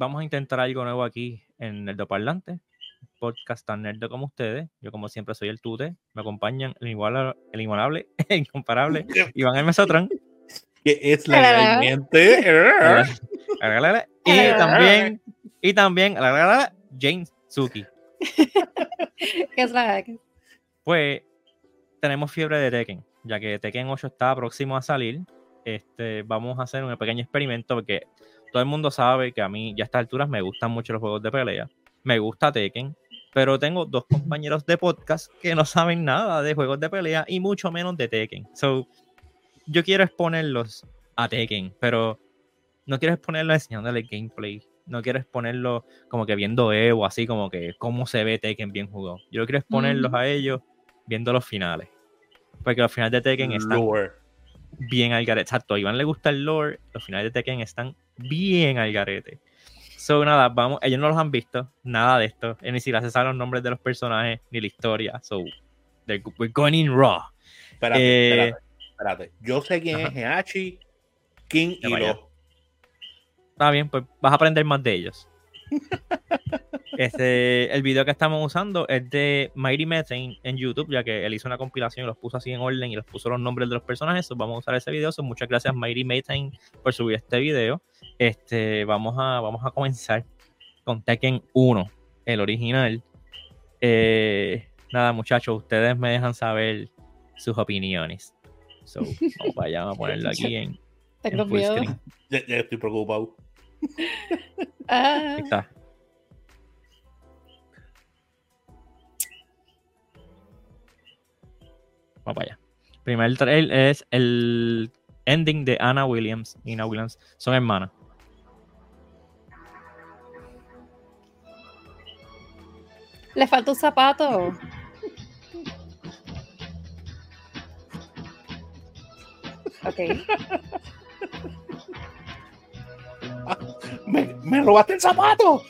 vamos a intentar algo nuevo aquí en el Parlante. Podcast tan nerd como ustedes. Yo, como siempre, soy el Tute. Me acompañan el, igual, el inigualable, el incomparable Iván el Mesotron. Que es legalmente. y también, y también, James Suki. ¿Qué es la Pues tenemos fiebre de Tekken, ya que Tekken 8 está próximo a salir. Este, vamos a hacer un pequeño experimento porque todo el mundo sabe que a mí ya a estas alturas me gustan mucho los juegos de pelea. Me gusta Tekken, pero tengo dos compañeros de podcast que no saben nada de juegos de pelea y mucho menos de Tekken. So, yo quiero exponerlos a Tekken, pero no quiero exponerlo enseñándole gameplay. No quiero exponerlo como que viendo Evo, así como que cómo se ve Tekken bien jugado. Yo quiero exponerlos a ellos viendo los finales. Porque los finales de Tekken están bien al garete. Exacto, a Iván le gusta el lore, los finales de Tekken están bien al garete. So, nada, vamos, ellos no los han visto, nada de esto. ni siquiera se saben los nombres de los personajes ni la historia. So, we're going in raw. Espérate, eh, espérate, espérate. Yo sé quién es Heachi, King y Lo. Está bien, pues vas a aprender más de ellos. Este, el video que estamos usando es de Mighty Methane en YouTube, ya que él hizo una compilación y los puso así en orden y los puso los nombres de los personajes. vamos a usar ese video. muchas gracias, Mighty Methane, por subir este video. Este, vamos, a, vamos a comenzar con Tekken 1, el original. Eh, nada, muchachos, ustedes me dejan saber sus opiniones. So, vamos a ponerlo aquí en. Tengo miedo. Ya, estoy preocupado. Ah. está. Vamos para allá. Primer trail es el ending de Anna Williams y Anna Williams. Son hermanas. Le falta un zapato. Ok. me, me robaste el zapato.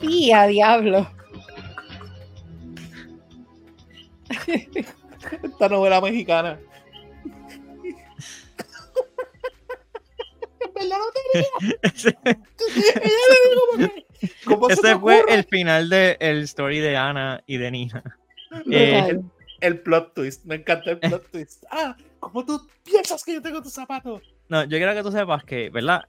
y a diablo. Esta novela mexicana. Ese fue el final del el story de Ana y de Nina. Eh, el, plot twist, me encanta el plot twist. Ah, ¿cómo tú piensas que yo tengo tus zapatos? No, yo quiero que tú sepas que, ¿verdad?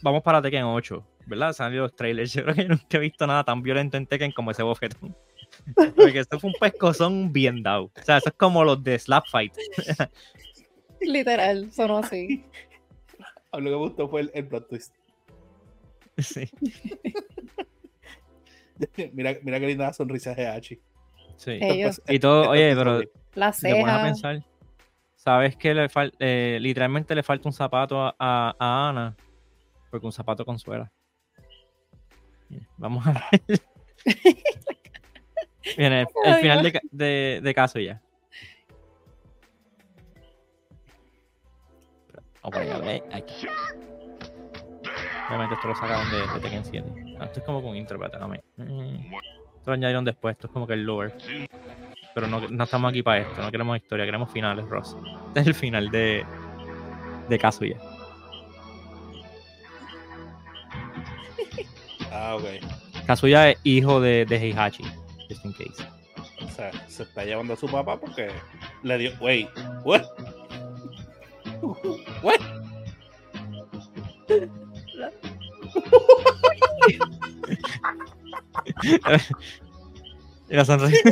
Vamos para Tekken 8, ¿verdad? Salió los trailers. Yo creo que nunca he visto nada tan violento en Tekken como ese bofetón. Porque esto fue un pescozón bien dado. O sea, eso es como los de Slap Fight. Literal, sonó así. Lo que me gustó fue el, plot twist. Sí. mira, mira qué linda sonrisa de Hachi. Sí. y todo, oye, pero la ceja. a pensar, ¿sabes que le eh, literalmente le falta un zapato a, a, Ana? Porque un zapato con suela. Vamos a ver. Viene el, final de, de, de, caso ya. Vamos a ver, aquí. Obviamente esto lo sacaron de, de Tekken 7. Ah, esto es como con intro, también. Mm. Esto lo añadieron después, esto es como que el lower. Pero no, no estamos aquí para esto, no queremos historia, queremos finales, Ross. Este es el final de, de Kazuya. Ah, ok. Kazuya es hijo de, de Heihachi just in case. O sea, se está llevando a su papá porque le dio. Wait, what? What? y la sonrisa.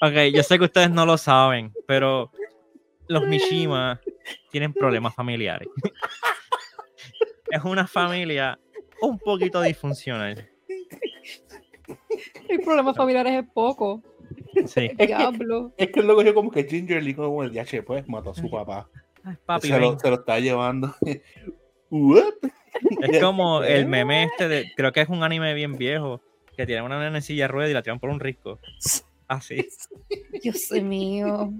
ok, yo sé que ustedes no lo saben, pero los Mishima tienen problemas familiares. Es una familia un poquito disfuncional. El problema familiares es poco. Sí. Es Que, es que luego yo como que Gingerly como el DH pues mató a su papá. se, lo, se, lo, está llevando. es como el meme este de, creo que es un anime bien viejo, que tiene una nena en silla rueda y la tiran por un risco. Así. Dios mío.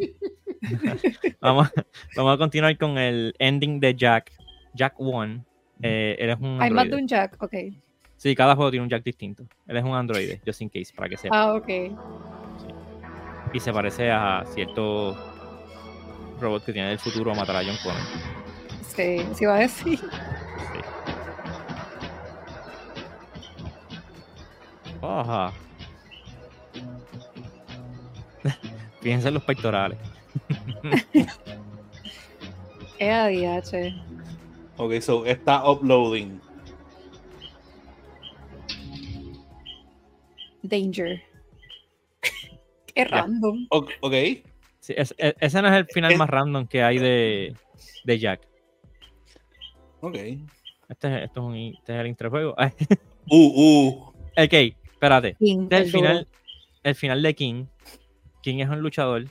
vamos, vamos a continuar con el ending de Jack. Jack 1. Eh, él es un. Hay más de un Jack, ok. Sí, cada juego tiene un Jack distinto. Él es un androide, just in case, para que sepa. Ah, ok. Y se parece a cierto robot que tiene del futuro a matar a John Connor. Sí, sí va a decir. Sí. Ajá. Fíjense en los pectorales. Es ADH. Ok, so está uploading. Danger. Qué random. O- Ok. Sí, es- e- ese no es el final Es- más random que hay de, de Jack. Ok. Este, es- esto es un, este es el intro del juego. Ay, Uh, uh. ok, espérate. King, Este es el final, el final de King. King es un luchador.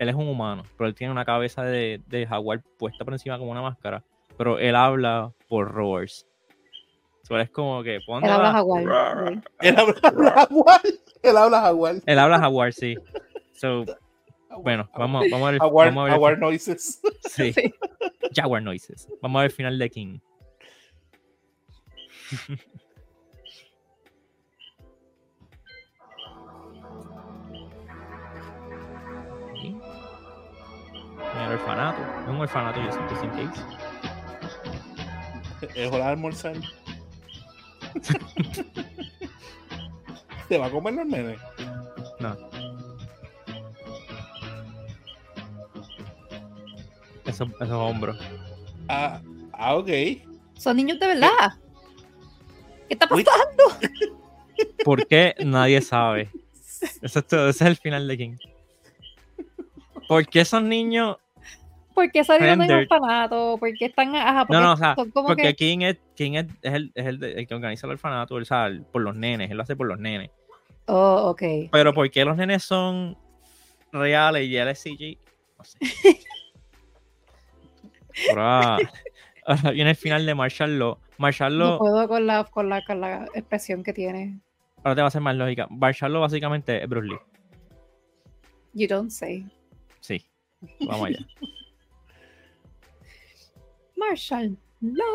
Él es un humano, pero él tiene una cabeza de, de jaguar puesta por encima como una máscara. Pero él habla por roars. So, es como que. ¿por dónde Él habla jaguar. Él habla jaguar. Él habla jaguar. Él habla jaguar, sí. So, bueno, vamos, vamos a ver. Jaguar, vamos a ver el jaguar noises. Sí. Sí. Jaguar Noises. Vamos a ver el final de King. El orfanato. Es un orfanato, yo sé, just in case. Es hora de almorzar. ¿Te va a comer los nenes? No. Esos, esos hombros. Ah, ah, ok. Son niños de verdad. ¿Qué está pasando? ¿Por qué? Nadie sabe. Eso es todo, ese es el final de King. ¿Por qué esos niños ¿Por qué salieron del orfanato? ¿Por qué están.? Ajá, porque No, no, o sea, son como porque que. King es, King es, es el, es el, de- el que organiza el orfanato, sea, el- por los nenes, él lo hace por los nenes. Oh, ok. Pero ¿por qué los nenes son reales y él es CG? No sé. Ahora, ahora viene el final de Marshall Law. Marshall No Law, puedo con la, con, la, con la expresión que tiene. ahora te va a hacer más lógica. Marshall Law básicamente es Bruce Lee. You don't say. Sí, vamos allá. Marshall. No.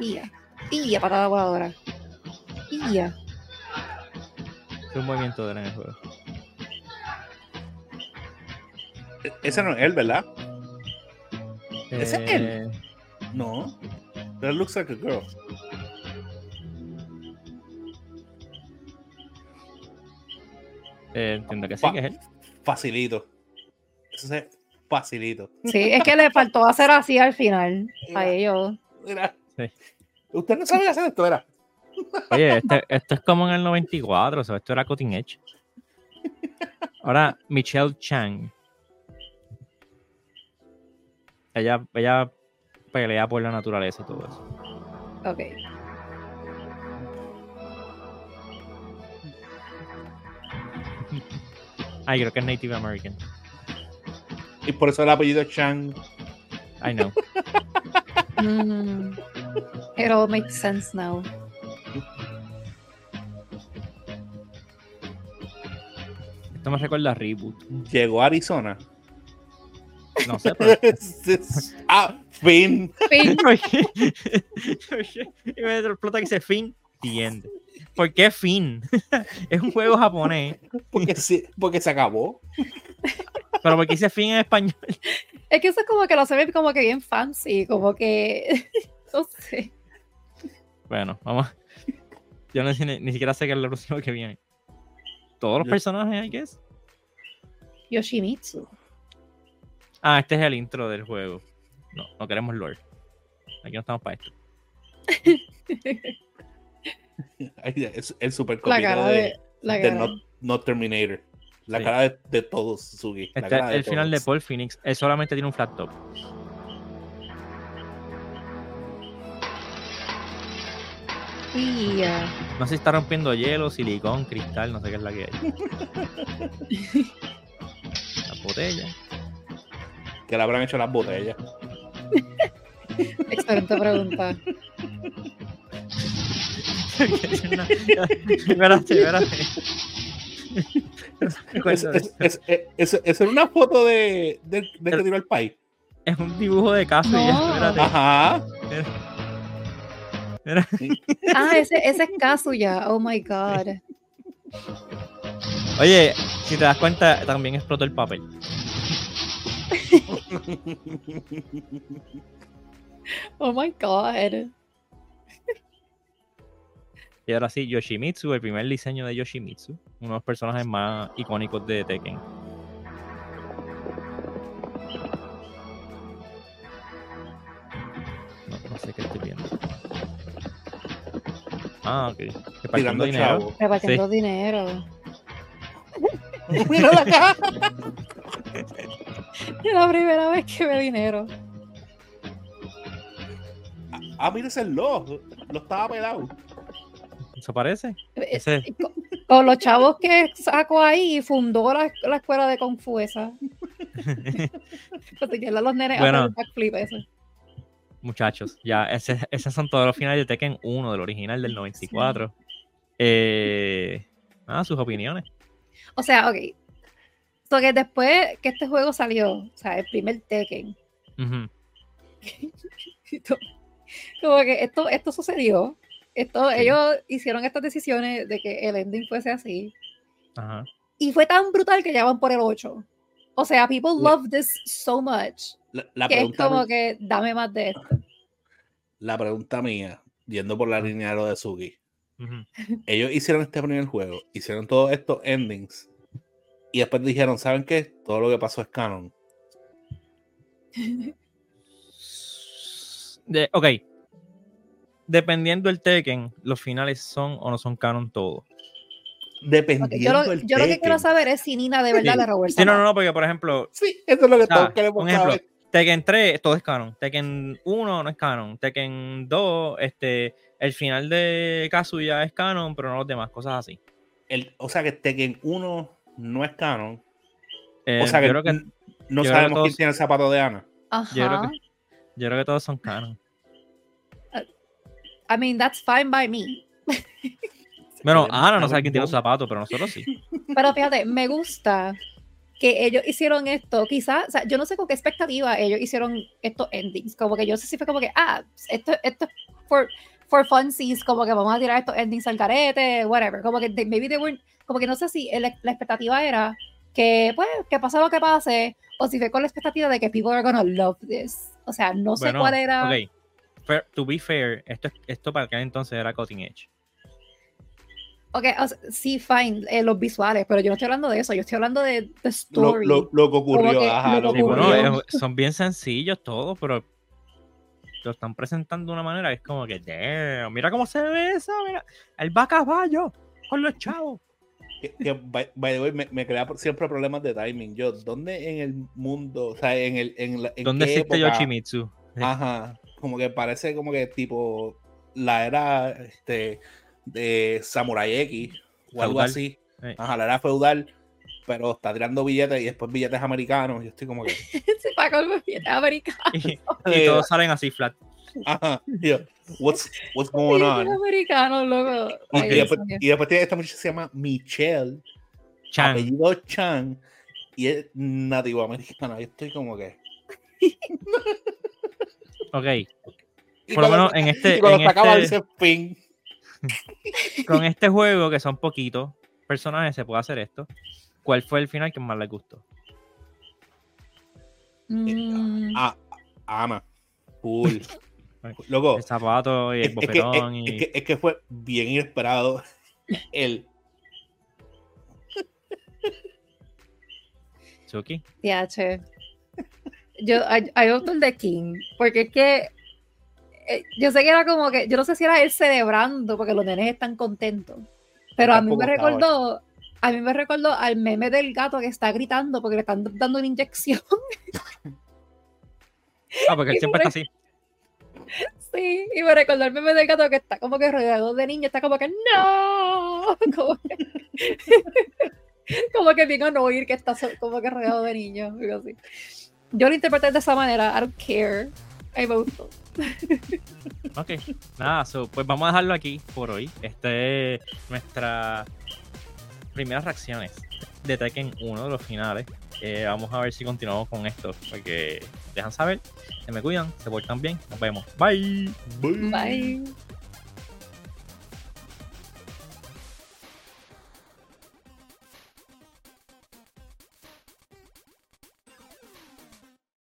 Ia. Ia, patada voladora. Ia. Es un movimiento de en el juego. E- Ese no es él, ¿verdad? ¿Ese es él? Eh, No. That looks like a girl. eh, entiendo que sí, que es él. Facilito. Eso es facilito. Sí, es que le faltó hacer así al final. A ellos. Mira. Sí. Usted no sabe hacer esto, ¿verdad? Oye, este- esto es como en el 94, o sea, esto era Cutting Edge. Ahora, Michelle Chang. Ella, ella pelea por la naturaleza y todo eso. Ok. Ay, creo que es Native American. Y por eso el apellido es Chang. I know. Mm. It all makes sense now. Esto me recuerda a Reboot. Llegó a Arizona. No sé, pero. ah, fin. Fin. y me explota que dice Fin. Entiende. ¿Por qué Fin? es un juego japonés. Porque, sí, porque se acabó. Pero porque dice Fin en español. Es que eso es como que lo se ve como que bien fancy, como que. No sé. Bueno, vamos. Yo no sé, ni, ni siquiera sé qué es lo próximo que viene. Todos los Yo- personajes, I guess. Yoshimitsu. Ah, este es el intro del juego. No, no queremos lore. Aquí no estamos para esto. Es el super La cara de, de. La de cara. not, Not Terminator. La Sí. cara de, de todos, Sugi. La Este, cara de el final de. Paul Phoenix, él solamente tiene un flat top. No sé si está rompiendo hielo, silicón, cristal, no sé qué es la que hay. La botella. Que le habrán hecho las botellas. Excelente pregunta. Espérate, espérate. Es, es, es, es- una foto de, de, de que tiró el país. Es un dibujo de café. No. ya, espérate. Ajá. Mira. Ah, ese, ese es Kazuya. Oh my god. Oye, si te das cuenta, también explotó el papel. Oh my god. Y ahora sí, Yoshimitsu, el primer diseño de Yoshimitsu, uno de los personajes más icónicos de Tekken. No, no sé qué estoy viendo. Ah, ok. Repartiendo dinero. chavo. Repartiendo dinero. Mira la caja. Es la primera vez que veo dinero. Ah, mira ese lo. Lo estaba pelado. ¿Eso parece? Eh, Ese, Con, con los chavos que sacó ahí y fundó la, la escuela de Kung Fu esa. Los nenes Bueno. hacen el backflip ese. muchachos, ya, ese- esos son todos los finales de Tekken 1, del original del 94. Eh, ah, sus opiniones. O sea, ok. So que después que este juego salió, o sea, el primer Tekken, como que esto, esto sucedió. Esto, Ellos hicieron estas decisiones de que el ending fuese así. Ajá. Y fue tan brutal que ya van por el 8. O sea, people Le- love this so much La, la que es pregunta, como que dame más de esto. la pregunta mía, yendo por la línea de lo de Sugi. Ellos hicieron este primer juego, hicieron todos estos endings. Y después dijeron, ¿saben qué? Todo lo que pasó es canon. De- ok. Dependiendo del Tekken, los finales son o no son canon todos. Dependiendo yo lo, del yo lo que quiero saber es si Nina de verdad Sí. le robó el Sí, no, no, no, porque por ejemplo, Sí, eso es lo que todos queremos un ejemplo, saber. Tekken 3, todo es canon. Tekken 1 no es canon. Tekken 2, este, el final de Kazuya es canon, pero no los demás, cosas así. El- o sea que Tekken 1 no es canon. Eh, o sea que, yo, creo que, n- no yo creo que sabemos todos- quién tiene el zapato de Ana. Ajá. yo creo que- yo creo que todos son canon. I mean, that's fine by me. Bueno, Ana no sabe quién tiene los zapatos, pero nosotros sí. Pero fíjate, me gusta que ellos hicieron esto. Quizás, o sea, yo no sé con qué expectativa ellos hicieron estos endings. Como que yo sé si fue como que, ah, esto, esto es for, for funsies, como que vamos a tirar estos endings al carete, whatever. Como que they- maybe they weren't, como que no sé si el- la expectativa era que, pues, que pase lo que pase, o si fue con la expectativa de que people are gonna love this. O sea, no sé Bueno, cuál era. ok. Fair- to be fair, esto, es- esto para aquel entonces era Cutting Edge. Ok, o sea, sí, fine, eh, los visuales, pero yo no estoy hablando de eso, yo estoy hablando de the Lo, story. lo- lo que ocurrió. que ajá, lo que bueno, ocurrió. son bien sencillos todos, pero lo están presentando de una manera que es como que, damn, mira cómo se ve eso, mira, él va a caballo con los chavos. Que, que, by, by the way, me, me crea por- siempre problemas de timing. Yo, ¿dónde en el mundo, o sea, en el. En la, en ¿Dónde qué existe época? Yoshimitsu? Ajá, como que parece como que tipo la era este, de Samurai X o algo así. Eh. Ajá, la era feudal, pero está tirando billetes y después billetes americanos. Yo estoy como que. Se paga el billete americano. Y, y todos salen así flat. Ajá, yo, what's, what's going on? americano, loco. Y, después, y después tiene esta muchacha que se llama Michelle, Chan. apellido Chan, y es nativo americana. Yo estoy como que. Ok, Y por lo menos en este, y cuando en se acaba este- dice fin. con este juego, que son poquitos personajes, se puede hacer esto. ¿Cuál fue el final que más les gustó? Mm, Ah, Ana. Cool. Loco, El zapato y es, el es que, es- bofetón es y... que- es que fue bien inesperado. El, Chucky. TH. Yo, I voto el de King, porque es que eh, yo sé que era como que, yo no sé si era él celebrando porque los nenes están contentos, pero a mí me recordó, a mí me recordó al meme del gato que está gritando porque le están dando una inyección. Ah, porque él siempre está así. Sí, y me recordó el meme del gato que está como que rodeado de niños, está como que no, como que, como que bien a oír que está como que rodeado de niños, así. Yo lo interpreté de esa manera, I don't care. Mí me gustó. Ok, nada, so, pues vamos a dejarlo aquí por hoy. Este es nuestra primeras reacciones de Tekken 1 de los finales. Eh, vamos a ver si continuamos con esto, porque dejan saber, se me cuidan, se portan bien, nos vemos. Bye. Bye.